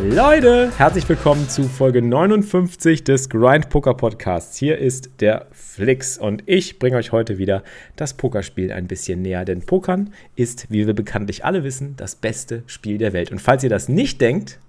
Leute, herzlich willkommen zu Folge 59 des Grind Poker Podcasts. Hier ist der Flix und ich bringe euch heute wieder das Pokerspiel ein bisschen näher, denn Pokern ist, wie wir bekanntlich alle wissen, das beste Spiel der Welt. Und falls ihr das nicht denkt,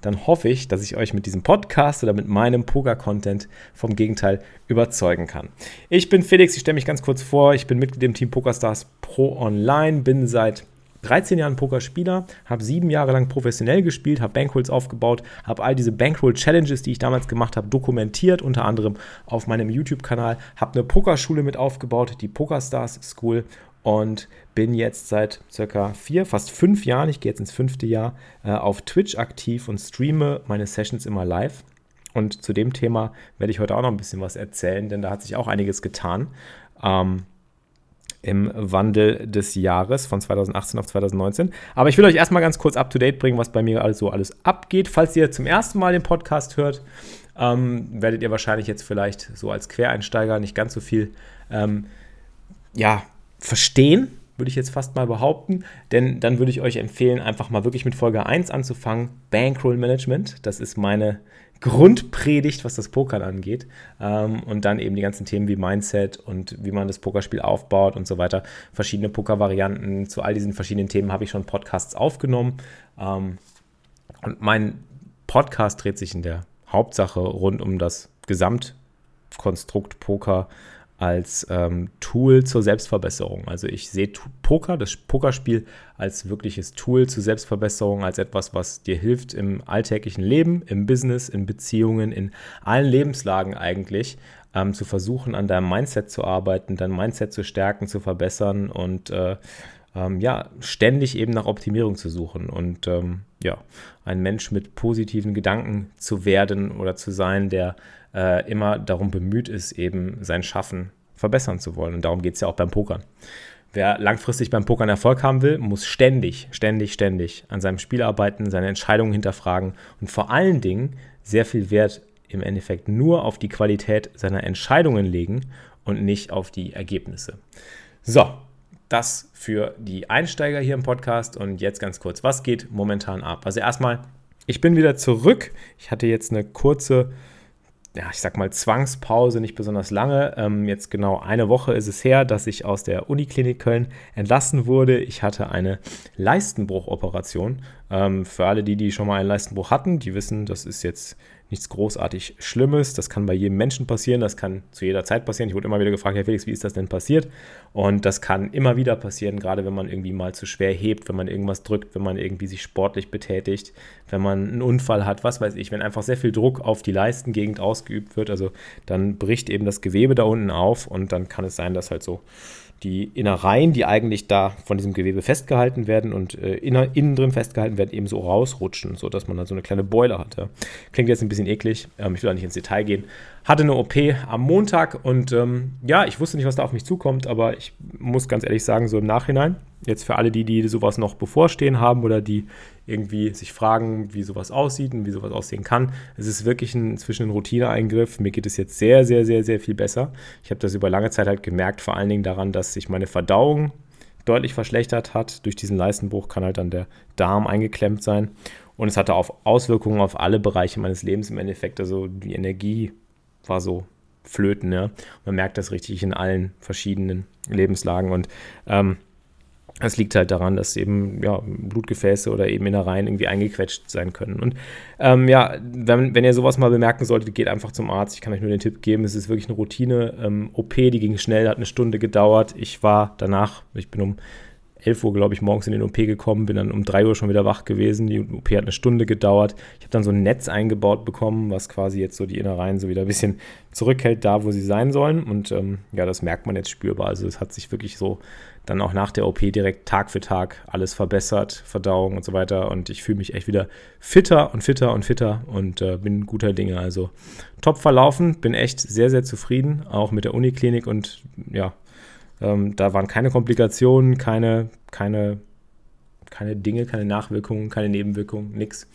dann hoffe ich, dass ich euch mit diesem Podcast oder mit meinem Poker-Content vom Gegenteil überzeugen kann. Ich bin Felix, ich stelle mich ganz kurz vor. Ich bin Mitglied im Team PokerStars Pro Online, bin seit 13 Jahren Pokerspieler, habe sieben Jahre lang professionell gespielt, habe Bankrolls aufgebaut, habe all diese Bankroll-Challenges, die ich damals gemacht habe, dokumentiert, unter anderem auf meinem YouTube-Kanal, habe eine Pokerschule mit aufgebaut, die PokerStars School und bin jetzt seit circa vier, fast fünf Jahren, ich gehe jetzt ins fünfte Jahr, äh, auf Twitch aktiv und streame meine Sessions immer live. Und zu dem Thema werde ich heute auch noch ein bisschen was erzählen, denn da hat sich auch einiges getan. Ähm, im Wandel des Jahres von 2018 auf 2019. Aber ich will euch erstmal ganz kurz up to date bringen, was bei mir also alles abgeht. Falls ihr zum ersten Mal den Podcast hört, ähm, werdet ihr wahrscheinlich jetzt vielleicht so als Quereinsteiger nicht ganz so viel ähm, ja, verstehen, würde ich jetzt fast mal behaupten. Denn dann würde ich euch empfehlen, einfach mal wirklich mit Folge 1 anzufangen. Bankroll Management. Das ist meine Grundpredigt, was das Pokern angeht. Ähm, und dann eben die ganzen Themen wie Mindset und wie man das Pokerspiel aufbaut und so weiter. Verschiedene Pokervarianten. Zu all diesen verschiedenen Themen habe ich schon Podcasts aufgenommen. Ähm, und mein Podcast dreht sich in der Hauptsache rund um das Gesamtkonstrukt Poker als ähm, Tool zur Selbstverbesserung. Also ich sehe Poker, das Pokerspiel, als wirkliches Tool zur Selbstverbesserung, als etwas, was dir hilft im alltäglichen Leben, im Business, in Beziehungen, in allen Lebenslagen eigentlich, ähm, zu versuchen, an deinem Mindset zu arbeiten, dein Mindset zu stärken, zu verbessern und äh, ähm, ja, ständig eben nach Optimierung zu suchen und ähm, ja, ein Mensch mit positiven Gedanken zu werden oder zu sein, der äh, immer darum bemüht ist, eben sein Schaffen verbessern zu wollen. Und darum geht es ja auch beim Pokern. Wer langfristig beim Pokern Erfolg haben will, muss ständig, ständig, ständig an seinem Spiel arbeiten, seine Entscheidungen hinterfragen und vor allen Dingen sehr viel Wert im Endeffekt nur auf die Qualität seiner Entscheidungen legen und nicht auf die Ergebnisse. So, das für die Einsteiger hier im Podcast und jetzt ganz kurz, was geht momentan ab? Also erstmal, ich bin wieder zurück. Ich hatte jetzt eine kurze ja, ich sag mal, Zwangspause, nicht besonders lange. Ähm, jetzt genau eine Woche ist es her, dass ich aus der Uniklinik Köln entlassen wurde. Ich hatte eine Leistenbruchoperation. Ähm, für alle die, die schon mal einen Leistenbruch hatten, die wissen, das ist jetzt nichts großartig Schlimmes. Das kann bei jedem Menschen passieren, das kann zu jeder Zeit passieren. Ich wurde immer wieder gefragt, Herr Felix, wie ist das denn passiert? Und das kann immer wieder passieren, gerade wenn man irgendwie mal zu schwer hebt, wenn man irgendwas drückt, wenn man irgendwie sich sportlich betätigt, wenn man einen Unfall hat, was weiß ich, wenn einfach sehr viel Druck auf die Leistengegend ausgeübt wird, also dann bricht eben das Gewebe da unten auf und dann kann es sein, dass halt so die Innereien, die eigentlich da von diesem Gewebe festgehalten werden und äh, inner, innen drin festgehalten werden, eben so rausrutschen, sodass man dann so eine kleine Beule hat. Klingt jetzt ein bisschen eklig, ähm, ich will da nicht ins Detail gehen. Hatte eine OP am Montag und ähm, ja, ich wusste nicht, was da auf mich zukommt, aber ich muss ganz ehrlich sagen, so im Nachhinein, jetzt für alle die, die sowas noch bevorstehen haben oder die irgendwie sich fragen, wie sowas aussieht und wie sowas aussehen kann. Es ist wirklich ein, inzwischen ein Routineeingriff. Mir geht es jetzt sehr, sehr, sehr, sehr viel besser. Ich habe das über lange Zeit halt gemerkt, vor allen Dingen daran, dass sich meine Verdauung deutlich verschlechtert hat. Durch diesen Leistenbruch kann halt dann der Darm eingeklemmt sein. Und es hatte auch Auswirkungen auf alle Bereiche meines Lebens im Endeffekt. Also die Energie war so flöten. Ja. Man merkt das richtig in allen verschiedenen Lebenslagen. Und ähm, das liegt halt daran, dass eben ja, Blutgefäße oder eben Innereien irgendwie eingequetscht sein können. Und ähm, ja, wenn, wenn, ihr sowas mal bemerken solltet, geht einfach zum Arzt. Ich kann euch nur den Tipp geben, es ist wirklich eine Routine. Ähm, OP, die ging schnell, hat eine Stunde gedauert. Ich war danach, ich bin um 11 Uhr, glaube ich, morgens in den OP gekommen, bin dann um 3 Uhr schon wieder wach gewesen. Die OP hat eine Stunde gedauert. Ich habe dann so ein Netz eingebaut bekommen, was quasi jetzt so die Innereien so wieder ein bisschen zurückhält, da wo sie sein sollen. Und ähm, ja, das merkt man jetzt spürbar. Also es hat sich wirklich so dann auch nach der OP direkt Tag für Tag alles verbessert, Verdauung und so weiter. Und ich fühle mich echt wieder fitter und fitter und fitter und äh, bin guter Dinge. Also top verlaufen, bin echt sehr, sehr zufrieden, auch mit der Uniklinik und ja, ähm, da waren keine Komplikationen, keine, keine, keine Dinge, keine Nachwirkungen, keine Nebenwirkungen, nichts.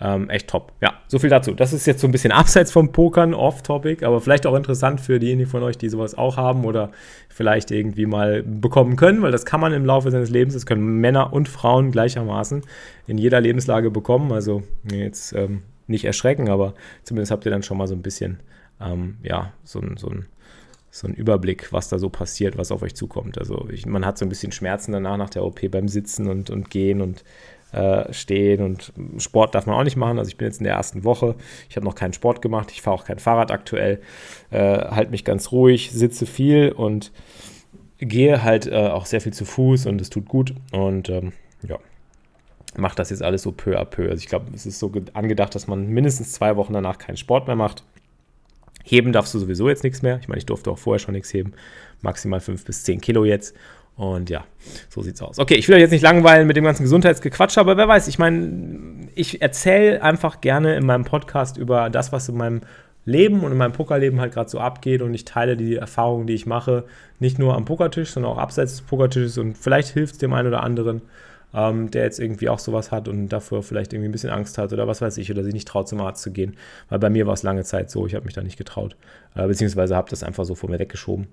Ähm, echt top. Ja, so viel dazu. Das ist jetzt so ein bisschen abseits vom Pokern, off-topic, aber vielleicht auch interessant für diejenigen von euch, die sowas auch haben oder vielleicht irgendwie mal bekommen können, weil das kann man im Laufe seines Lebens, das können Männer und Frauen gleichermaßen in jeder Lebenslage bekommen. Also jetzt ähm, nicht erschrecken, aber zumindest habt ihr dann schon mal so ein bisschen, ähm, ja, so, so ein so ein Überblick, was da so passiert, was auf euch zukommt. Also ich, man hat so ein bisschen Schmerzen danach nach der OP beim Sitzen und, und Gehen und äh, Stehen und Sport darf man auch nicht machen. Also ich bin jetzt in der ersten Woche, ich habe noch keinen Sport gemacht, ich fahre auch kein Fahrrad aktuell, äh, halte mich ganz ruhig, sitze viel und gehe halt äh, auch sehr viel zu Fuß und es tut gut und ähm, ja, mache das jetzt alles so peu à peu. Also ich glaube, es ist so angedacht, dass man mindestens zwei Wochen danach keinen Sport mehr macht Heben darfst du sowieso jetzt nichts mehr. Ich meine, ich durfte auch vorher schon nichts heben. Maximal 5 bis 10 Kilo jetzt. Und ja, so sieht's aus. Okay, ich will euch jetzt nicht langweilen mit dem ganzen Gesundheitsgequatsch, aber wer weiß, ich meine, ich erzähle einfach gerne in meinem Podcast über das, was in meinem Leben und in meinem Pokerleben halt gerade so abgeht und ich teile die Erfahrungen, die ich mache, nicht nur am Pokertisch, sondern auch abseits des Pokertisches und vielleicht hilft es dem einen oder anderen ähm, der jetzt irgendwie auch sowas hat und dafür vielleicht irgendwie ein bisschen Angst hat oder was weiß ich, oder sich nicht traut, zum Arzt zu gehen. Weil bei mir war es lange Zeit so, ich habe mich da nicht getraut, äh, beziehungsweise habe das einfach so vor mir weggeschoben.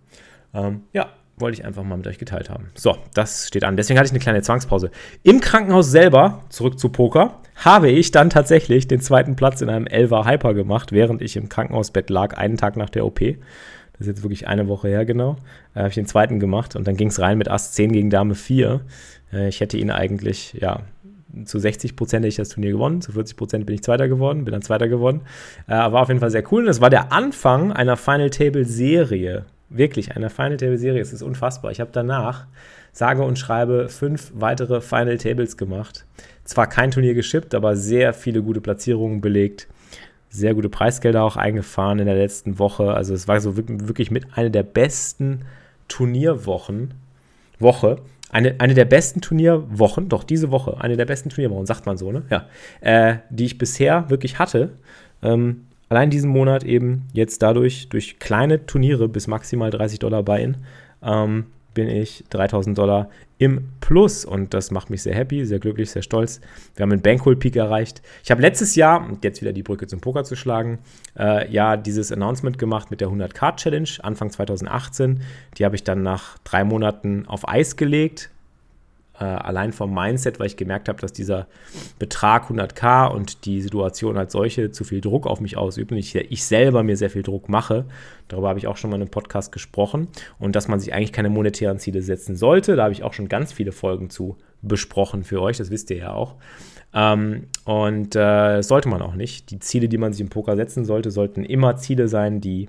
Ähm, ja, wollte ich einfach mal mit euch geteilt haben. So, das steht an. Deswegen hatte ich eine kleine Zwangspause. Im Krankenhaus selber, zurück zu Poker, habe ich dann tatsächlich den zweiten Platz in einem Elva Hyper gemacht, während ich im Krankenhausbett lag, einen Tag nach der OP. Das ist jetzt wirklich eine Woche her genau. Äh, habe ich den zweiten gemacht und dann ging es rein mit Ass 10 gegen Dame 4. Äh, ich hätte ihn eigentlich, ja, zu 60 Prozent hätte ich das Turnier gewonnen, zu 40 Prozent bin ich Zweiter geworden, bin dann Zweiter geworden. Äh, war auf jeden Fall sehr cool. Und das war der Anfang einer Final Table Serie. Wirklich, einer Final Table Serie. Es ist unfassbar. Ich habe danach, sage und schreibe, fünf weitere Final Tables gemacht. Zwar kein Turnier geschippt, aber sehr viele gute Platzierungen belegt. Sehr gute Preisgelder auch eingefahren in der letzten Woche. Also es war so wirklich mit einer der besten Turnierwochen. Woche eine, eine der besten Turnierwochen, doch diese Woche, eine der besten Turnierwochen, sagt man so, ne? Ja. Äh, die ich bisher wirklich hatte. Ähm, allein diesen Monat eben jetzt dadurch, durch kleine Turniere bis maximal 30 Dollar Buy-in, ähm, bin ich 3000 Dollar im Plus und das macht mich sehr happy, sehr glücklich, sehr stolz. Wir haben einen Bankroll-Peak erreicht. Ich habe letztes Jahr, und jetzt wieder die Brücke zum Poker zu schlagen, äh, ja, dieses Announcement gemacht mit der 100-Card-Challenge Anfang 2018. Die habe ich dann nach drei Monaten auf Eis gelegt, äh, allein vom Mindset, weil ich gemerkt habe, dass dieser Betrag 100k und die Situation als solche zu viel Druck auf mich ausübt und ich, ich selber mir sehr viel Druck mache. Darüber habe ich auch schon mal in einem Podcast gesprochen und dass man sich eigentlich keine monetären Ziele setzen sollte. Da habe ich auch schon ganz viele Folgen zu besprochen für euch, das wisst ihr ja auch. Ähm, und äh, sollte man auch nicht. Die Ziele, die man sich im Poker setzen sollte, sollten immer Ziele sein, die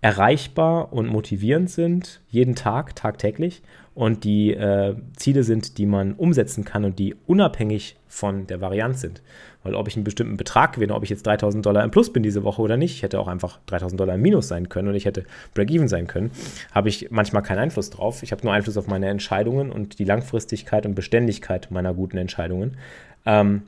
erreichbar und motivierend sind, jeden Tag, tagtäglich und die äh, Ziele sind, die man umsetzen kann und die unabhängig von der Varianz sind. Weil ob ich einen bestimmten Betrag gewinne, ob ich jetzt 3000 Dollar im Plus bin diese Woche oder nicht, ich hätte auch einfach 3000 Dollar im Minus sein können und ich hätte Break-Even sein können, habe ich manchmal keinen Einfluss drauf. Ich habe nur Einfluss auf meine Entscheidungen und die Langfristigkeit und Beständigkeit meiner guten Entscheidungen. Ähm,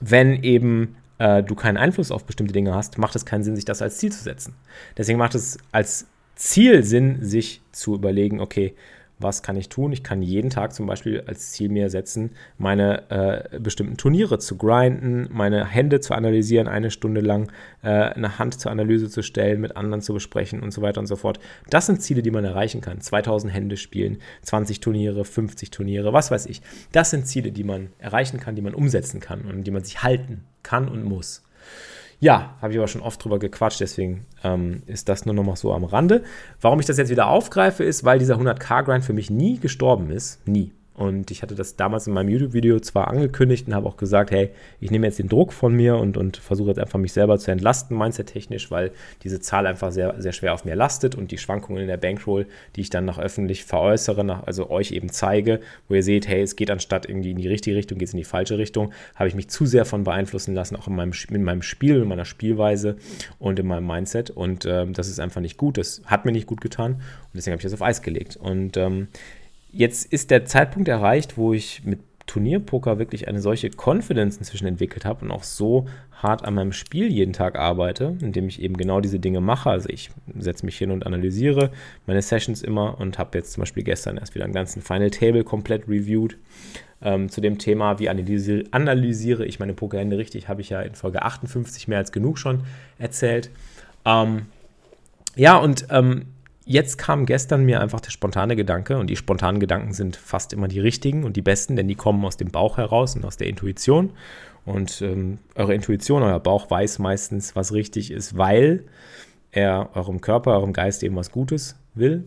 wenn eben äh, du keinen Einfluss auf bestimmte Dinge hast, macht es keinen Sinn, sich das als Ziel zu setzen. Deswegen macht es als Ziel Sinn, sich zu überlegen, okay, was kann ich tun? Ich kann jeden Tag zum Beispiel als Ziel mir setzen, meine äh, bestimmten Turniere zu grinden, meine Hände zu analysieren, eine Stunde lang äh, eine Hand zur Analyse zu stellen, mit anderen zu besprechen und so weiter und so fort. Das sind Ziele, die man erreichen kann. 2000 Hände spielen, 20 Turniere, 50 Turniere, was weiß ich. Das sind Ziele, die man erreichen kann, die man umsetzen kann und die man sich halten kann und muss. Ja, habe ich aber schon oft drüber gequatscht, deswegen ähm, ist das nur noch mal so am Rande. Warum ich das jetzt wieder aufgreife, ist, weil dieser 100k-Grind für mich nie gestorben ist. Nie. Und ich hatte das damals in meinem YouTube-Video zwar angekündigt und habe auch gesagt, hey, ich nehme jetzt den Druck von mir und, und versuche jetzt einfach mich selber zu entlasten, mindset-technisch, weil diese Zahl einfach sehr, sehr schwer auf mir lastet und die Schwankungen in der Bankroll, die ich dann noch öffentlich veräußere, nach, also euch eben zeige, wo ihr seht, hey, es geht anstatt irgendwie in die richtige Richtung, geht es in die falsche Richtung, habe ich mich zu sehr von beeinflussen lassen, auch in meinem, in meinem Spiel, in meiner Spielweise und in meinem Mindset. Und ähm, das ist einfach nicht gut. Das hat mir nicht gut getan und deswegen habe ich das auf Eis gelegt. Und ähm, jetzt ist der Zeitpunkt erreicht, wo ich mit Turnierpoker wirklich eine solche Confidence inzwischen entwickelt habe und auch so hart an meinem Spiel jeden Tag arbeite, indem ich eben genau diese Dinge mache. Also ich setze mich hin und analysiere meine Sessions immer und habe jetzt zum Beispiel gestern erst wieder einen ganzen Final Table komplett reviewed. Ähm, zu dem Thema, wie analysiere, analysiere ich meine Pokerhände richtig, habe ich ja in Folge 58 mehr als genug schon erzählt. Ähm, ja, und ähm, jetzt kam gestern mir einfach der spontane Gedanke und die spontanen Gedanken sind fast immer die richtigen und die besten, denn die kommen aus dem Bauch heraus und aus der Intuition. Und ähm, eure Intuition, euer Bauch weiß meistens, was richtig ist, weil er eurem Körper, eurem Geist eben was Gutes will.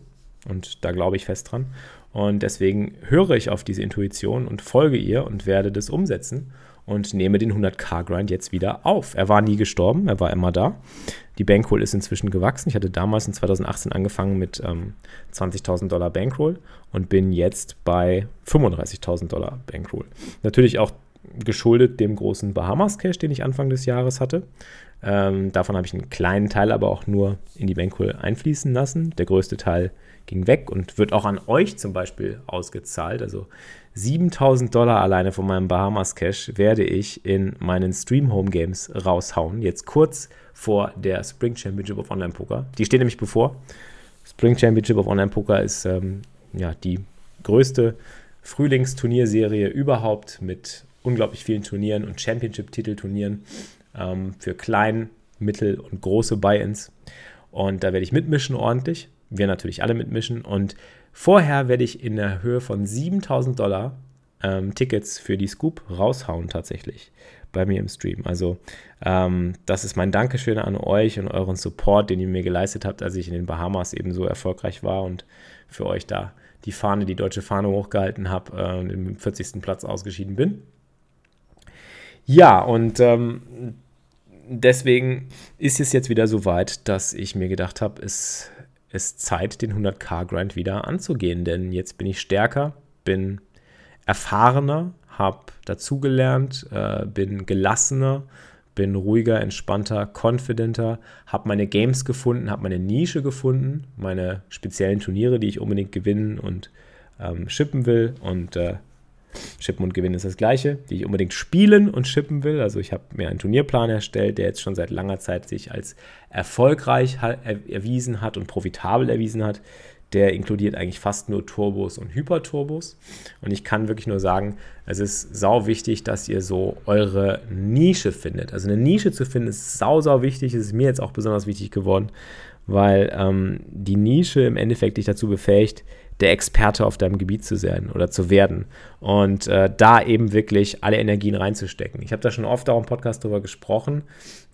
Und da glaube ich fest dran. Und deswegen höre ich auf diese Intuition und folge ihr und werde das umsetzen und nehme den 100k-Grind jetzt wieder auf. Er war nie gestorben, er war immer da. Die Bankroll ist inzwischen gewachsen. Ich hatte damals in 2018 angefangen mit ähm, 20.000 Dollar Bankroll und bin jetzt bei 35.000 Dollar Bankroll. Natürlich auch geschuldet dem großen Bahamas Cash, den ich Anfang des Jahres hatte. Ähm, davon habe ich einen kleinen Teil aber auch nur in die Bankroll einfließen lassen. Der größte Teil ging weg und wird auch an euch zum Beispiel ausgezahlt. Also 7000 Dollar alleine von meinem Bahamas Cash werde ich in meinen Stream Home Games raushauen. Jetzt kurz vor der Spring Championship of Online Poker. Die steht nämlich bevor. Spring Championship of Online Poker ist ähm, ja, die größte Frühlingsturnierserie überhaupt mit unglaublich vielen Turnieren und Championship-Titelturnieren ähm, für klein, mittel und große Buy-ins. Und da werde ich mitmischen ordentlich. Wir natürlich alle mitmischen. Und vorher werde ich in der Höhe von 7000 Dollar ähm, Tickets für die Scoop raushauen tatsächlich bei mir im Stream. Also ähm, das ist mein Dankeschön an euch und euren Support, den ihr mir geleistet habt, als ich in den Bahamas eben so erfolgreich war und für euch da die Fahne, die deutsche Fahne hochgehalten habe äh, und im 40. Platz ausgeschieden bin. Ja, und ähm, deswegen ist es jetzt wieder so weit, dass ich mir gedacht habe, es ist Zeit, den 100k-Grind wieder anzugehen, denn jetzt bin ich stärker, bin erfahrener, habe dazugelernt, äh, bin gelassener, bin ruhiger, entspannter, confidenter, habe meine Games gefunden, habe meine Nische gefunden, meine speziellen Turniere, die ich unbedingt gewinnen und ähm, shippen will und äh, Shippen und Gewinnen ist das gleiche, die ich unbedingt spielen und shippen will. Also ich habe mir einen Turnierplan erstellt, der jetzt schon seit langer Zeit sich als erfolgreich erwiesen hat und profitabel erwiesen hat. Der inkludiert eigentlich fast nur Turbos und Hyperturbos. Und ich kann wirklich nur sagen, es ist sau wichtig, dass ihr so eure Nische findet. Also eine Nische zu finden ist sau, sau wichtig. Es ist mir jetzt auch besonders wichtig geworden, weil ähm, die Nische im Endeffekt dich dazu befähigt, der Experte auf deinem Gebiet zu sein oder zu werden und äh, da eben wirklich alle Energien reinzustecken. Ich habe da schon oft auch im Podcast drüber gesprochen,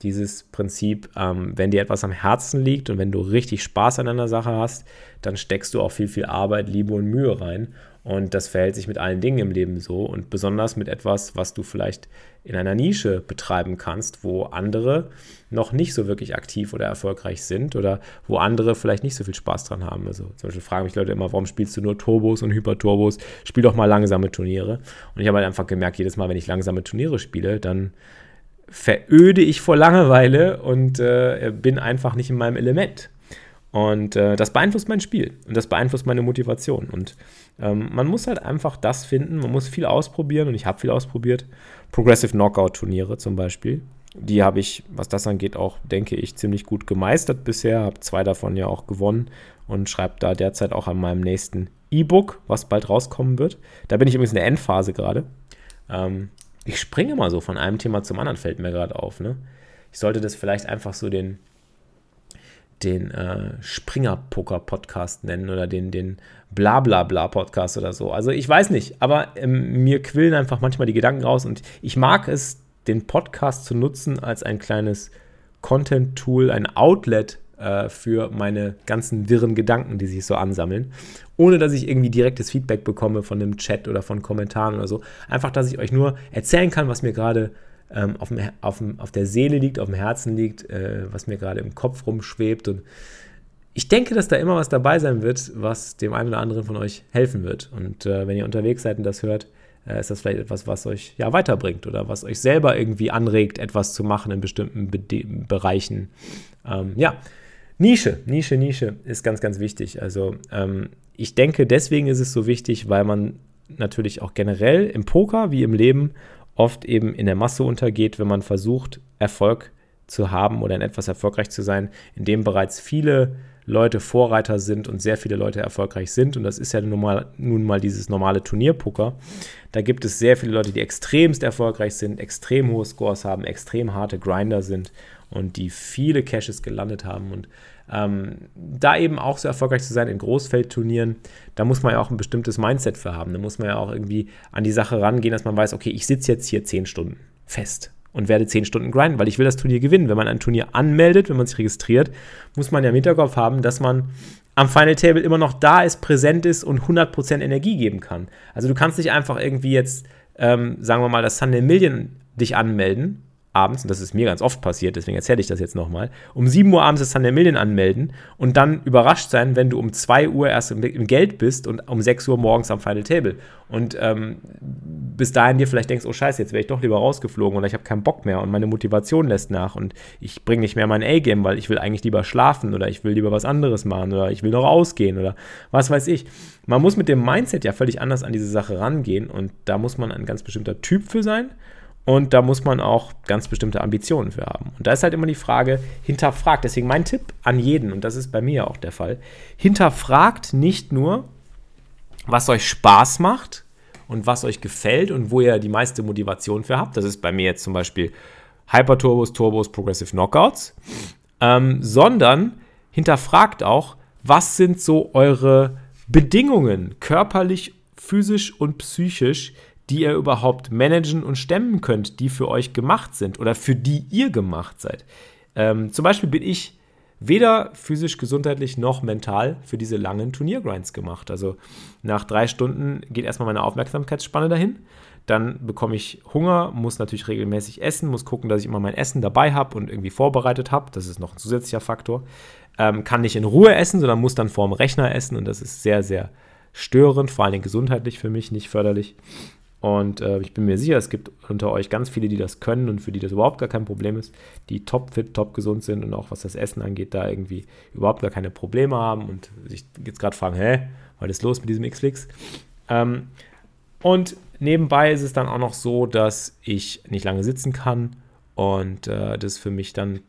dieses Prinzip, ähm, wenn dir etwas am Herzen liegt und wenn du richtig Spaß an einer Sache hast, dann steckst du auch viel, viel Arbeit, Liebe und Mühe rein und das verhält sich mit allen Dingen im Leben so und besonders mit etwas, was du vielleicht in einer Nische betreiben kannst, wo andere noch nicht so wirklich aktiv oder erfolgreich sind oder wo andere vielleicht nicht so viel Spaß dran haben. Also zum Beispiel fragen mich Leute immer, warum spielst du nur Turbos und Hyperturbos? Spiel doch mal langsame Turniere. Und ich habe halt einfach gemerkt, jedes Mal, wenn ich langsame Turniere spiele, dann veröde ich vor Langeweile und äh, bin einfach nicht in meinem Element. Und äh, das beeinflusst mein Spiel und das beeinflusst meine Motivation. Und ähm, man muss halt einfach das finden, man muss viel ausprobieren und ich habe viel ausprobiert. Progressive Knockout-Turniere zum Beispiel. Die habe ich, was das angeht, auch, denke ich, ziemlich gut gemeistert bisher. Habe zwei davon ja auch gewonnen und schreibe da derzeit auch an meinem nächsten E-Book, was bald rauskommen wird. Da bin ich übrigens in der Endphase gerade. Ähm, ich springe mal so von einem Thema zum anderen, fällt mir gerade auf. Ne? Ich sollte das vielleicht einfach so den, den äh, Springer-Poker-Podcast nennen oder den, den Blablabla-Podcast oder so. Also ich weiß nicht, aber ähm, mir quillen einfach manchmal die Gedanken raus und ich mag es, den Podcast zu nutzen als ein kleines Content-Tool, ein Outlet, äh, für meine ganzen wirren Gedanken, die sich so ansammeln. Ohne dass ich irgendwie direktes Feedback bekomme von einem Chat oder von Kommentaren oder so. Einfach, dass ich euch nur erzählen kann, was mir gerade ähm, auf, auf, auf der Seele liegt, auf dem Herzen liegt, äh, was mir gerade im Kopf rumschwebt. Und ich denke, dass da immer was dabei sein wird, was dem einen oder anderen von euch helfen wird. Und äh, wenn ihr unterwegs seid und das hört, äh, ist das vielleicht etwas, was euch ja weiterbringt oder was euch selber irgendwie anregt, etwas zu machen in bestimmten Be Bereichen. Ähm, ja, Nische, Nische, Nische ist ganz, ganz wichtig. Also ähm, ich denke, deswegen ist es so wichtig, weil man natürlich auch generell im Poker wie im Leben oft eben in der Masse untergeht, wenn man versucht, Erfolg zu haben oder in etwas erfolgreich zu sein, in dem bereits viele Leute Vorreiter sind und sehr viele Leute erfolgreich sind. Und das ist ja nun mal, nun mal dieses normale Turnierpoker. Da gibt es sehr viele Leute, die extremst erfolgreich sind, extrem hohe Scores haben, extrem harte Grinder sind und die viele Caches gelandet haben. Und ähm, da eben auch so erfolgreich zu sein in Großfeldturnieren, da muss man ja auch ein bestimmtes Mindset für haben. Da muss man ja auch irgendwie an die Sache rangehen, dass man weiß, okay, ich sitze jetzt hier zehn Stunden fest und werde 10 Stunden grinden, weil ich will das Turnier gewinnen. Wenn man ein Turnier anmeldet, wenn man sich registriert, muss man ja im Hinterkopf haben, dass man am Final Table immer noch da ist, präsent ist und 100% Energie geben kann. Also du kannst nicht einfach irgendwie jetzt, ähm, sagen wir mal, das Sunday Million dich anmelden abends, und das ist mir ganz oft passiert, deswegen erzähle ich das jetzt nochmal, um 7 Uhr abends das Sunday Million anmelden und dann überrascht sein, wenn du um 2 Uhr erst im, im Geld bist und um 6 Uhr morgens am Final Table. Und ähm, bis dahin dir vielleicht denkst, oh scheiße, jetzt wäre ich doch lieber rausgeflogen oder ich habe keinen Bock mehr und meine Motivation lässt nach und ich bringe nicht mehr mein A-Game, weil ich will eigentlich lieber schlafen oder ich will lieber was anderes machen oder ich will noch ausgehen oder was weiß ich. Man muss mit dem Mindset ja völlig anders an diese Sache rangehen und da muss man ein ganz bestimmter Typ für sein und da muss man auch ganz bestimmte Ambitionen für haben. Und da ist halt immer die Frage, hinterfragt. Deswegen mein Tipp an jeden, und das ist bei mir auch der Fall, hinterfragt nicht nur, was euch Spaß macht und was euch gefällt und wo ihr die meiste Motivation für habt. Das ist bei mir jetzt zum Beispiel Hyperturbos, Turbos, Progressive Knockouts. Ähm, sondern hinterfragt auch, was sind so eure Bedingungen, körperlich, physisch und psychisch, die ihr überhaupt managen und stemmen könnt, die für euch gemacht sind oder für die ihr gemacht seid. Ähm, zum Beispiel bin ich weder physisch, gesundheitlich noch mental für diese langen Turniergrinds gemacht. Also nach drei Stunden geht erstmal meine Aufmerksamkeitsspanne dahin. Dann bekomme ich Hunger, muss natürlich regelmäßig essen, muss gucken, dass ich immer mein Essen dabei habe und irgendwie vorbereitet habe. Das ist noch ein zusätzlicher Faktor. Ähm, kann nicht in Ruhe essen, sondern muss dann vorm Rechner essen und das ist sehr, sehr störend, vor allem gesundheitlich für mich nicht förderlich. Und äh, ich bin mir sicher, es gibt unter euch ganz viele, die das können und für die das überhaupt gar kein Problem ist, die top fit, top gesund sind und auch was das Essen angeht, da irgendwie überhaupt gar keine Probleme haben und sich jetzt gerade fragen, hä, was ist los mit diesem Xflix? Ähm, und nebenbei ist es dann auch noch so, dass ich nicht lange sitzen kann und äh, das für mich dann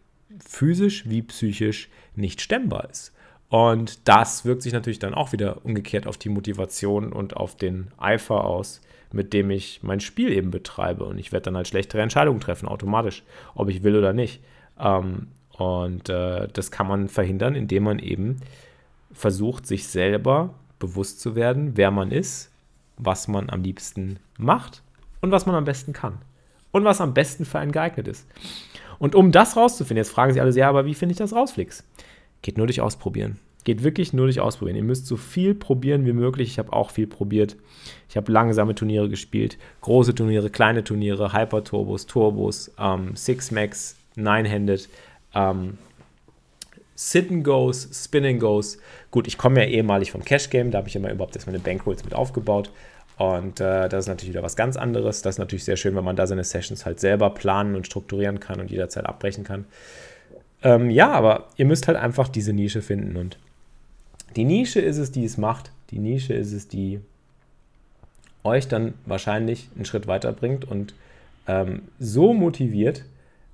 physisch wie psychisch nicht stemmbar ist. Und das wirkt sich natürlich dann auch wieder umgekehrt auf die Motivation und auf den Eifer aus, mit dem ich mein Spiel eben betreibe. Und ich werde dann halt schlechtere Entscheidungen treffen, automatisch, ob ich will oder nicht. Ähm, und äh, das kann man verhindern, indem man eben versucht, sich selber bewusst zu werden, wer man ist, was man am liebsten macht und was man am besten kann. Und was am besten für einen geeignet ist. Und um das rauszufinden, jetzt fragen Sie alle, ja, aber wie finde ich das raus, Flix? Geht nur durch Ausprobieren. Geht wirklich nur durch Ausprobieren. Ihr müsst so viel probieren wie möglich. Ich habe auch viel probiert. Ich habe langsame Turniere gespielt, große Turniere, kleine Turniere, Hyper-Turbos, Turbos, ähm, Six-Max, Nine-Handed, ähm, Sit-and-Goes, Spin-and-Goes. Gut, ich komme ja ehemalig vom Cash-Game, da habe ich immer überhaupt erstmal eine Bankrolls mit aufgebaut. Und äh, das ist natürlich wieder was ganz anderes. Das ist natürlich sehr schön, wenn man da seine Sessions halt selber planen und strukturieren kann und jederzeit abbrechen kann. Ähm, ja, aber ihr müsst halt einfach diese Nische finden und die Nische ist es, die es macht. Die Nische ist es, die euch dann wahrscheinlich einen Schritt weiterbringt und ähm, so motiviert,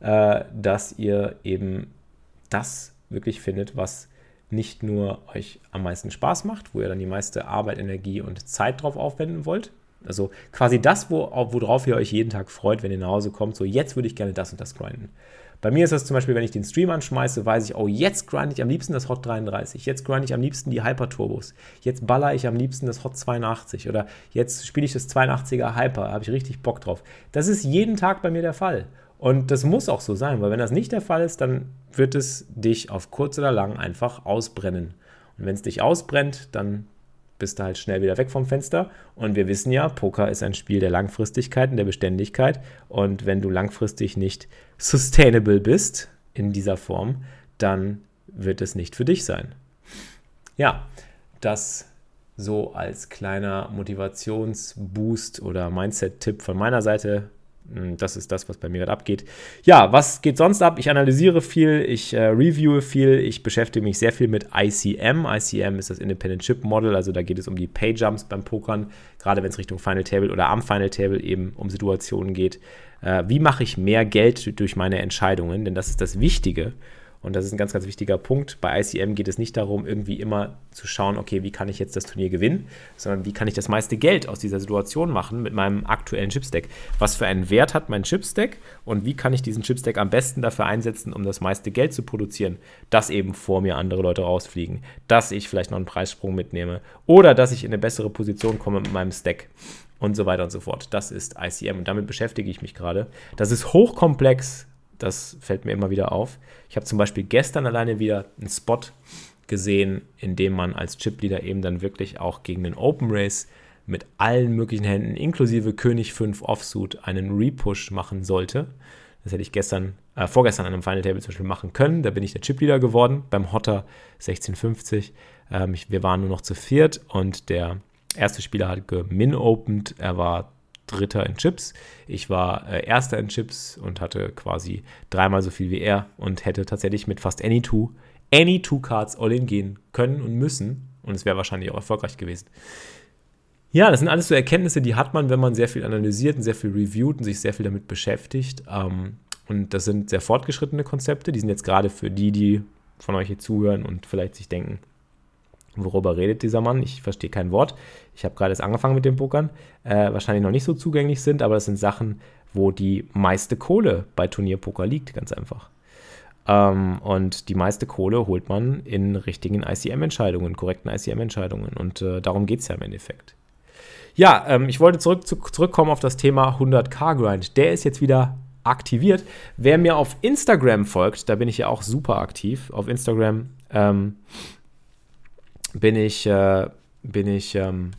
äh, dass ihr eben das wirklich findet, was nicht nur euch am meisten Spaß macht, wo ihr dann die meiste Arbeit, Energie und Zeit drauf aufwenden wollt. Also quasi das, wo, worauf ihr euch jeden Tag freut, wenn ihr nach Hause kommt. So, jetzt würde ich gerne das und das grinden. Bei mir ist das zum Beispiel, wenn ich den Stream anschmeiße, weiß ich, oh, jetzt grinde ich am liebsten das Hot 33, jetzt grinde ich am liebsten die Hyper Turbos, jetzt baller ich am liebsten das Hot 82 oder jetzt spiele ich das 82er Hyper, habe ich richtig Bock drauf. Das ist jeden Tag bei mir der Fall. Und das muss auch so sein, weil wenn das nicht der Fall ist, dann wird es dich auf kurz oder lang einfach ausbrennen. Und wenn es dich ausbrennt, dann bist du halt schnell wieder weg vom Fenster. Und wir wissen ja, Poker ist ein Spiel der Langfristigkeit und der Beständigkeit. Und wenn du langfristig nicht sustainable bist in dieser Form, dann wird es nicht für dich sein. Ja, das so als kleiner Motivationsboost oder Mindset-Tipp von meiner Seite. Hm, das ist das, was bei mir gerade abgeht. Ja, was geht sonst ab? Ich analysiere viel, ich äh, reviewe viel, ich beschäftige mich sehr viel mit ICM. ICM ist das Independent Chip Model, also da geht es um die Pay-Jumps beim Pokern, gerade wenn es Richtung Final Table oder am Final Table eben um Situationen geht. Äh, wie mache ich mehr Geld durch meine Entscheidungen? Denn das ist das Wichtige. Und das ist ein ganz, ganz wichtiger Punkt. Bei ICM geht es nicht darum, irgendwie immer zu schauen, okay, wie kann ich jetzt das Turnier gewinnen, sondern wie kann ich das meiste Geld aus dieser Situation machen mit meinem aktuellen Chipstack. Was für einen Wert hat mein Chipstack und wie kann ich diesen Chipstack am besten dafür einsetzen, um das meiste Geld zu produzieren, dass eben vor mir andere Leute rausfliegen, dass ich vielleicht noch einen Preissprung mitnehme oder dass ich in eine bessere Position komme mit meinem Stack und so weiter und so fort. Das ist ICM und damit beschäftige ich mich gerade. Das ist hochkomplex, das fällt mir immer wieder auf. Ich habe zum Beispiel gestern alleine wieder einen Spot gesehen, in dem man als Chipleader eben dann wirklich auch gegen den Open Race mit allen möglichen Händen, inklusive König 5 Offsuit, einen Repush machen sollte. Das hätte ich gestern, äh, vorgestern an einem Final Table zum Beispiel machen können. Da bin ich der Chipleader geworden beim Hotter 1650. Ähm, ich, wir waren nur noch zu viert und der erste Spieler hat gemin-opened. Er war Dritter in Chips. Ich war äh, Erster in Chips und hatte quasi dreimal so viel wie er und hätte tatsächlich mit fast any two, any two Cards all-in gehen können und müssen. Und es wäre wahrscheinlich auch erfolgreich gewesen. Ja, das sind alles so Erkenntnisse, die hat man, wenn man sehr viel analysiert und sehr viel reviewt und sich sehr viel damit beschäftigt. Ähm, und das sind sehr fortgeschrittene Konzepte. Die sind jetzt gerade für die, die von euch hier zuhören und vielleicht sich denken, worüber redet dieser Mann? Ich verstehe kein Wort. Ich habe gerade erst angefangen mit dem Pokern. Äh, wahrscheinlich noch nicht so zugänglich sind, aber das sind Sachen, wo die meiste Kohle bei Turnierpoker liegt, ganz einfach. Ähm, und die meiste Kohle holt man in richtigen ICM-Entscheidungen, korrekten ICM-Entscheidungen. Und äh, darum geht es ja im Endeffekt. Ja, ähm, ich wollte zurück, zu, zurückkommen auf das Thema 100k-Grind. Der ist jetzt wieder aktiviert. Wer mir auf Instagram folgt, da bin ich ja auch super aktiv. Auf Instagram ähm, bin ich, äh, bin ich ähm,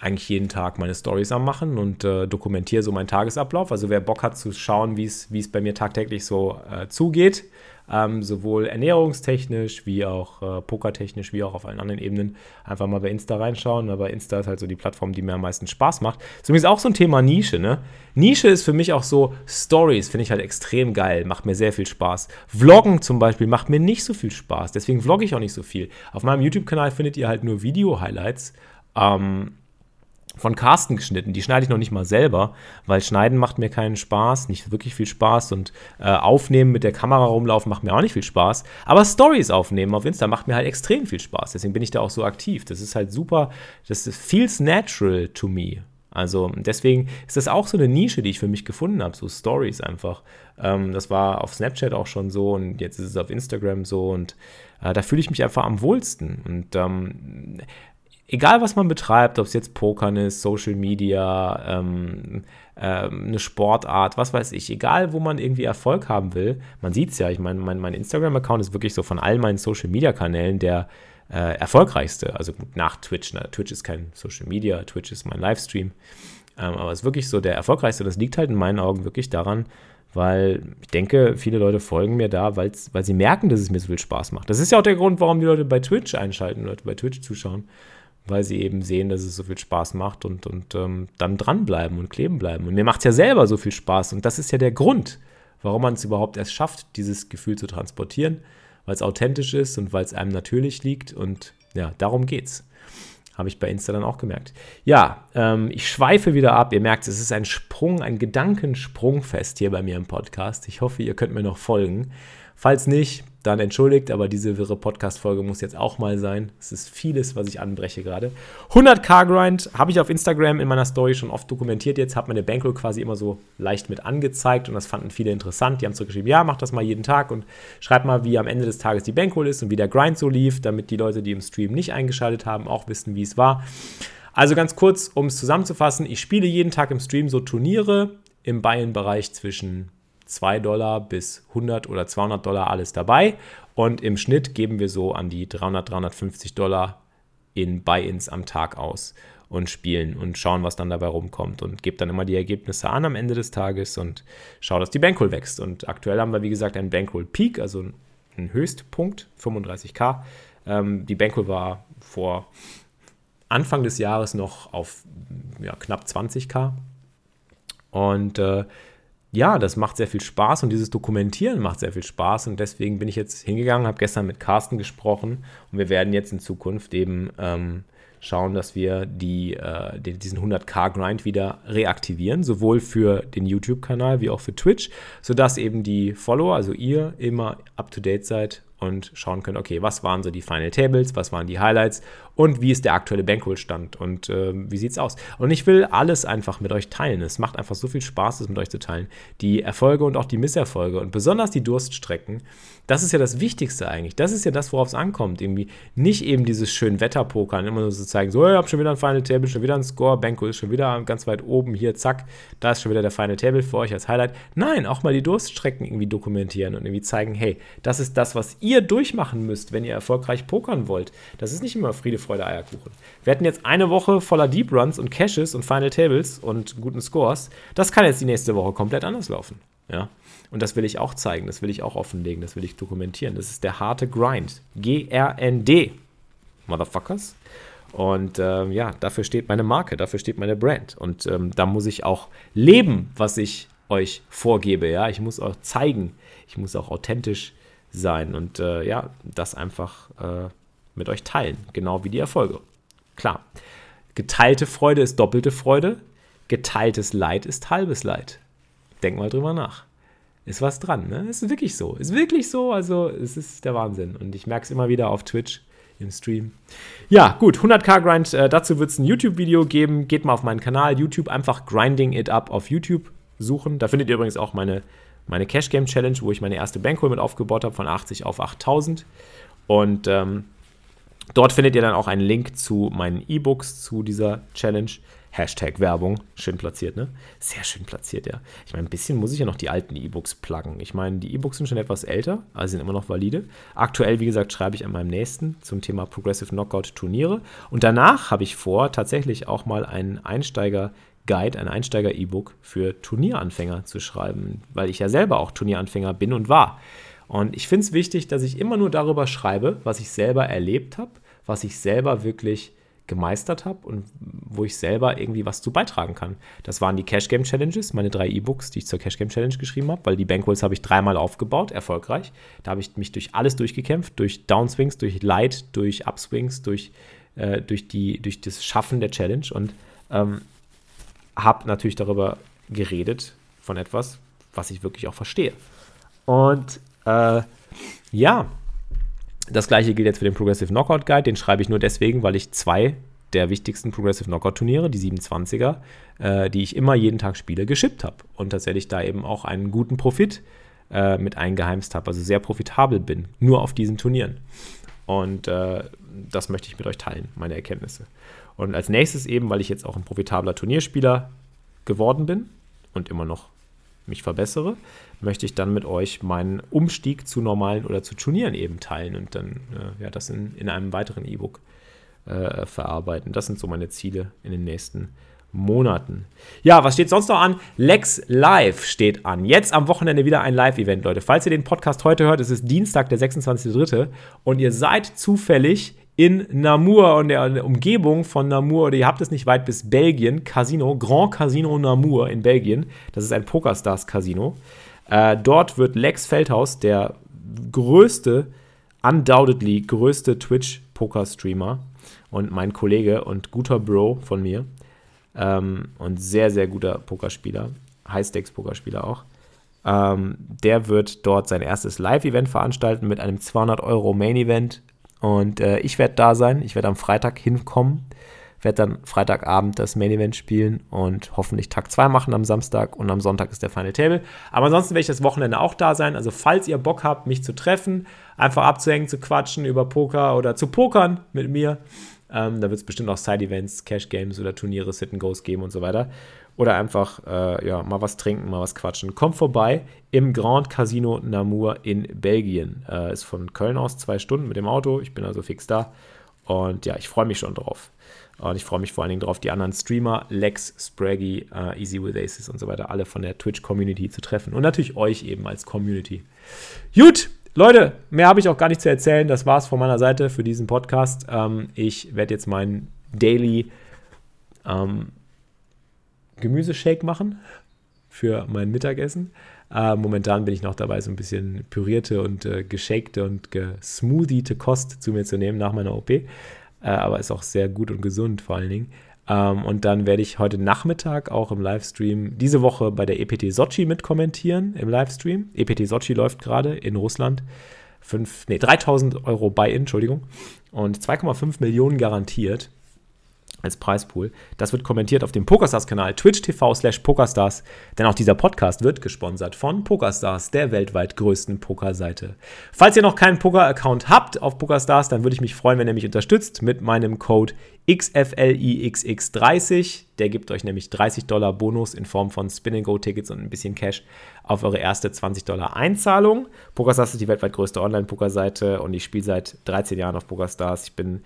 eigentlich jeden Tag meine Stories am machen und äh, dokumentiere so meinen Tagesablauf. Also wer Bock hat zu schauen, wie es bei mir tagtäglich so äh, zugeht, ähm, sowohl ernährungstechnisch wie auch äh, pokertechnisch, wie auch auf allen anderen Ebenen. Einfach mal bei Insta reinschauen. Aber Insta ist halt so die Plattform, die mir am meisten Spaß macht. Zumindest auch so ein Thema Nische, ne? Nische ist für mich auch so Stories, finde ich halt extrem geil, macht mir sehr viel Spaß. Vloggen zum Beispiel macht mir nicht so viel Spaß, deswegen vlogge ich auch nicht so viel. Auf meinem YouTube-Kanal findet ihr halt nur Video-Highlights. Ähm, von Carsten geschnitten. Die schneide ich noch nicht mal selber, weil Schneiden macht mir keinen Spaß, nicht wirklich viel Spaß und äh, Aufnehmen mit der Kamera rumlaufen macht mir auch nicht viel Spaß. Aber Stories aufnehmen auf Insta macht mir halt extrem viel Spaß. Deswegen bin ich da auch so aktiv. Das ist halt super. Das feels natural to me. Also deswegen ist das auch so eine Nische, die ich für mich gefunden habe, so Stories einfach. Ähm, das war auf Snapchat auch schon so und jetzt ist es auf Instagram so und äh, da fühle ich mich einfach am wohlsten. Und ähm, egal was man betreibt, ob es jetzt Pokern ist, Social Media, ähm, ähm, eine Sportart, was weiß ich, egal wo man irgendwie Erfolg haben will, man sieht es ja, ich meine, mein, mein Instagram-Account ist wirklich so von all meinen Social Media-Kanälen der äh, erfolgreichste. Also nach Twitch. Ne? Twitch ist kein Social Media, Twitch ist mein Livestream. Ähm, aber es ist wirklich so der erfolgreichste. Das liegt halt in meinen Augen wirklich daran, weil ich denke, viele Leute folgen mir da, weil sie merken, dass es mir so viel Spaß macht. Das ist ja auch der Grund, warum die Leute bei Twitch einschalten, Leute bei Twitch zuschauen weil sie eben sehen, dass es so viel Spaß macht und, und ähm, dann dranbleiben und kleben bleiben. Und mir macht es ja selber so viel Spaß und das ist ja der Grund, warum man es überhaupt erst schafft, dieses Gefühl zu transportieren, weil es authentisch ist und weil es einem natürlich liegt und ja, darum geht's. Habe ich bei Insta dann auch gemerkt. Ja, ähm, ich schweife wieder ab. Ihr merkt, es ist ein Sprung, ein Gedankensprungfest hier bei mir im Podcast. Ich hoffe, ihr könnt mir noch folgen. Falls nicht, dann entschuldigt, aber diese wirre Podcast-Folge muss jetzt auch mal sein. Es ist vieles, was ich anbreche gerade. 100k Grind habe ich auf Instagram in meiner Story schon oft dokumentiert jetzt, habe meine Bankroll quasi immer so leicht mit angezeigt und das fanden viele interessant. Die haben zurückgeschrieben, ja, mach das mal jeden Tag und schreib mal, wie am Ende des Tages die Bankroll ist und wie der Grind so lief, damit die Leute, die im Stream nicht eingeschaltet haben, auch wissen, wie es war. Also ganz kurz, um es zusammenzufassen, ich spiele jeden Tag im Stream so Turniere im Buy-in-Bereich zwischen 2 Dollar bis 100 oder 200 Dollar alles dabei. Und im Schnitt geben wir so an die 300, 350 Dollar in Buy-ins am Tag aus und spielen und schauen, was dann dabei rumkommt und gebe dann immer die Ergebnisse an am Ende des Tages und schaue, dass die Bankroll wächst. Und aktuell haben wir, wie gesagt, einen Bankroll Peak, also einen Höchstpunkt, 35k. Ähm, die Bankroll war vor Anfang des Jahres noch auf ja, knapp 20k. Und äh, ja, das macht sehr viel Spaß und dieses Dokumentieren macht sehr viel Spaß und deswegen bin ich jetzt hingegangen, habe gestern mit Carsten gesprochen und wir werden jetzt in Zukunft eben ähm, schauen, dass wir die, äh, den, diesen 100k-Grind wieder reaktivieren, sowohl für den YouTube-Kanal wie auch für Twitch, sodass eben die Follower, also ihr, immer up-to-date seid und schauen könnt, okay, was waren so die Final Tables, was waren die Highlights und wie ist der aktuelle Bankroll-Stand und äh, wie sieht es aus. Und ich will alles einfach mit euch teilen. Es macht einfach so viel Spaß, es mit euch zu teilen. Die Erfolge und auch die Misserfolge und besonders die Durststrecken. Das ist ja das Wichtigste eigentlich. Das ist ja das, worauf es ankommt. Irgendwie nicht eben dieses schön Wetter-Pokern, immer nur so zu zeigen, so, ich habe schon wieder ein Final Table, schon wieder ein Score, Banko ist schon wieder ganz weit oben, hier, zack, da ist schon wieder der Final Table für euch als Highlight. Nein, auch mal die Durststrecken irgendwie dokumentieren und irgendwie zeigen, hey, das ist das, was ihr durchmachen müsst, wenn ihr erfolgreich pokern wollt. Das ist nicht immer Friede, Freude, Eierkuchen. Wir hatten jetzt eine Woche voller Deep Runs und Caches und Final Tables und guten Scores. Das kann jetzt die nächste Woche komplett anders laufen. Ja. Und das will ich auch zeigen, das will ich auch offenlegen, das will ich dokumentieren. Das ist der harte Grind. G-R-N-D. Motherfuckers. Und ähm, ja, dafür steht meine Marke, dafür steht meine Brand. Und ähm, da muss ich auch leben, was ich euch vorgebe. Ja, ich muss auch zeigen, ich muss auch authentisch sein und äh, ja, das einfach äh, mit euch teilen, genau wie die Erfolge. Klar, geteilte Freude ist doppelte Freude, geteiltes Leid ist halbes Leid. Denk mal drüber nach. Ist was dran, ne? Ist wirklich so. Ist wirklich so. Also, es ist der Wahnsinn. Und ich merke es immer wieder auf Twitch im Stream. Ja, gut, 100k Grind, äh, dazu wird es ein YouTube-Video geben. Geht mal auf meinen Kanal, YouTube, einfach Grinding It Up auf YouTube suchen. Da findet ihr übrigens auch meine, meine Cash Game Challenge, wo ich meine erste Bankroll mit aufgebaut habe, von 80 auf 8000. Und ähm, Dort findet ihr dann auch einen Link zu meinen E-Books zu dieser Challenge. Hashtag Werbung. Schön platziert, ne? Sehr schön platziert, ja. Ich meine, ein bisschen muss ich ja noch die alten E-Books pluggen. Ich meine, die E-Books sind schon etwas älter, aber sind immer noch valide. Aktuell, wie gesagt, schreibe ich an meinem nächsten zum Thema Progressive Knockout Turniere. Und danach habe ich vor, tatsächlich auch mal einen Einsteiger-Guide, ein Einsteiger-E-Book für Turnieranfänger zu schreiben, weil ich ja selber auch Turnieranfänger bin und war. Und ich finde es wichtig, dass ich immer nur darüber schreibe, was ich selber erlebt habe, was ich selber wirklich gemeistert habe und wo ich selber irgendwie was zu beitragen kann. Das waren die Cash Game Challenges, meine drei E-Books, die ich zur Cash Game Challenge geschrieben habe, weil die Bankrolls habe ich dreimal aufgebaut, erfolgreich. Da habe ich mich durch alles durchgekämpft, durch Downswings, durch Light, durch Upswings, durch, äh, durch, die, durch das Schaffen der Challenge und ähm, habe natürlich darüber geredet von etwas, was ich wirklich auch verstehe. Und äh, ja, das gleiche gilt jetzt für den Progressive Knockout Guide. Den schreibe ich nur deswegen, weil ich zwei der wichtigsten Progressive Knockout Turniere, die 27er, äh, die ich immer jeden Tag spiele, geschippt habe. Und tatsächlich da eben auch einen guten Profit äh, mit eingeheimst habe. Also sehr profitabel bin, nur auf diesen Turnieren. Und äh, das möchte ich mit euch teilen, meine Erkenntnisse. Und als nächstes eben, weil ich jetzt auch ein profitabler Turnierspieler geworden bin und immer noch mich verbessere, möchte ich dann mit euch meinen Umstieg zu normalen oder zu Turnieren eben teilen und dann äh, ja, das in, in einem weiteren E-Book äh, verarbeiten. Das sind so meine Ziele in den nächsten Monaten. Ja, was steht sonst noch an? Lex Live steht an. Jetzt am Wochenende wieder ein Live-Event, Leute. Falls ihr den Podcast heute hört, es ist Dienstag, der 26.03. und ihr seid zufällig in Namur und der Umgebung von Namur, oder ihr habt es nicht weit bis Belgien, Casino, Grand Casino Namur in Belgien. Das ist ein Pokerstars-Casino. Äh, dort wird Lex Feldhaus, der größte, undoubtedly größte Twitch-Poker-Streamer und mein Kollege und guter Bro von mir ähm, und sehr, sehr guter Pokerspieler, High-Stakes-Pokerspieler auch. Ähm, der wird dort sein erstes Live-Event veranstalten mit einem 200 Euro Main-Event und äh, ich werde da sein. Ich werde am Freitag hinkommen. Werde dann Freitagabend das Main Event spielen und hoffentlich Tag 2 machen am Samstag und am Sonntag ist der Final Table. Aber ansonsten werde ich das Wochenende auch da sein. Also, falls ihr Bock habt, mich zu treffen, einfach abzuhängen, zu quatschen über Poker oder zu pokern mit mir, ähm, da wird es bestimmt auch Side-Events, Cash-Games oder Turniere, Sit-and-Goes geben und so weiter. Oder einfach äh, ja, mal was trinken, mal was quatschen. Kommt vorbei im Grand Casino Namur in Belgien. Äh, ist von Köln aus zwei Stunden mit dem Auto. Ich bin also fix da. Und ja, ich freue mich schon drauf. Und ich freue mich vor allen Dingen drauf, die anderen Streamer, Lex, Spraggy, uh, Easy with Aces und so weiter, alle von der Twitch-Community zu treffen. Und natürlich euch eben als Community. Gut, Leute, mehr habe ich auch gar nicht zu erzählen. Das war es von meiner Seite für diesen Podcast. Ähm, ich werde jetzt meinen Daily ähm, Gemüseshake machen für mein Mittagessen. Äh, momentan bin ich noch dabei, so ein bisschen pürierte und äh, geschakte und gesmoothiete Kost zu mir zu nehmen nach meiner OP. Äh, aber ist auch sehr gut und gesund vor allen Dingen. Ähm, und dann werde ich heute Nachmittag auch im Livestream diese Woche bei der EPT Sochi mitkommentieren im Livestream. EPT Sochi läuft gerade in Russland. 5, nee, 3000 Euro Buy-in, Entschuldigung. Und 2,5 Millionen garantiert als Preispool. Das wird kommentiert auf dem PokerStars-Kanal Twitch TV slash PokerStars, denn auch dieser Podcast wird gesponsert von PokerStars, der weltweit größten Pokerseite. Falls ihr noch keinen Poker-Account habt auf PokerStars, dann würde ich mich freuen, wenn ihr mich unterstützt mit meinem Code XFLIXX30. Der gibt euch nämlich 30 Dollar Bonus in Form von Spin-and-Go-Tickets und ein bisschen Cash auf eure erste 20 Dollar Einzahlung. PokerStars ist die weltweit größte Online-Pokerseite und ich spiele seit 13 Jahren auf PokerStars. Ich bin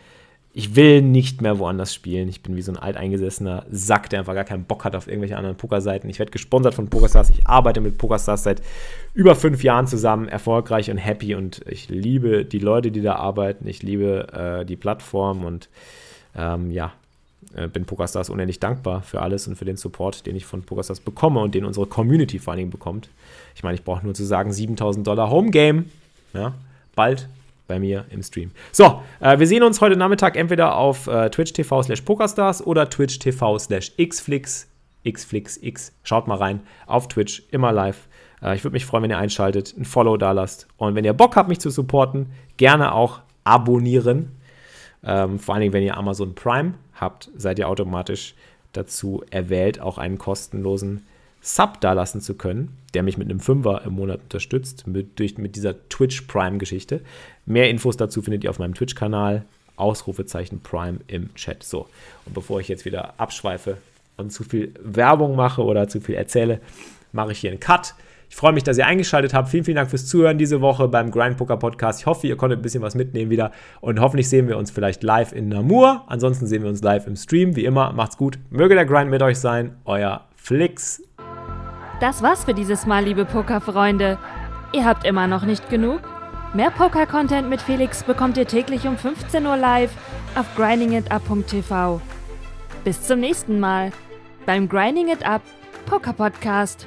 ich will nicht mehr woanders spielen. Ich bin wie so ein alteingesessener Sack, der einfach gar keinen Bock hat auf irgendwelche anderen Pokerseiten. Ich werde gesponsert von PokerStars. Ich arbeite mit PokerStars seit über fünf Jahren zusammen, erfolgreich und happy. Und ich liebe die Leute, die da arbeiten. Ich liebe äh, die Plattform und ähm, ja, äh, bin PokerStars unendlich dankbar für alles und für den Support, den ich von PokerStars bekomme und den unsere Community vor allen Dingen bekommt. Ich meine, ich brauche nur zu sagen 7000 Dollar Home Game. Ja, bald bei mir im Stream. So, äh, wir sehen uns heute Nachmittag entweder auf äh, Twitch TV slash Pokerstars oder Twitch TV slash Xflix, Xflixx. Schaut mal rein auf Twitch, immer live. Äh, ich würde mich freuen, wenn ihr einschaltet, ein Follow da lasst. Und wenn ihr Bock habt, mich zu supporten, gerne auch abonnieren. Ähm, vor allen Dingen, wenn ihr Amazon Prime habt, seid ihr automatisch dazu erwählt, auch einen kostenlosen Sub dalassen zu können, der mich mit einem Fünfer im Monat unterstützt, mit, durch, mit dieser Twitch Prime-Geschichte. Mehr Infos dazu findet ihr auf meinem Twitch-Kanal. Ausrufezeichen Prime im Chat. So, und bevor ich jetzt wieder abschweife und zu viel Werbung mache oder zu viel erzähle, mache ich hier einen Cut. Ich freue mich, dass ihr eingeschaltet habt. Vielen, vielen Dank fürs Zuhören diese Woche beim Grind Poker Podcast. Ich hoffe, ihr konntet ein bisschen was mitnehmen wieder und hoffentlich sehen wir uns vielleicht live in Namur. Ansonsten sehen wir uns live im Stream. Wie immer, macht's gut. Möge der Grind mit euch sein. Euer Flix. Das war's für dieses Mal, liebe Pokerfreunde. Ihr habt immer noch nicht genug? Mehr Poker-Content mit Felix bekommt ihr täglich um 15 Uhr live auf grindingitup.tv. Bis zum nächsten Mal beim Grinding It Up Poker Podcast.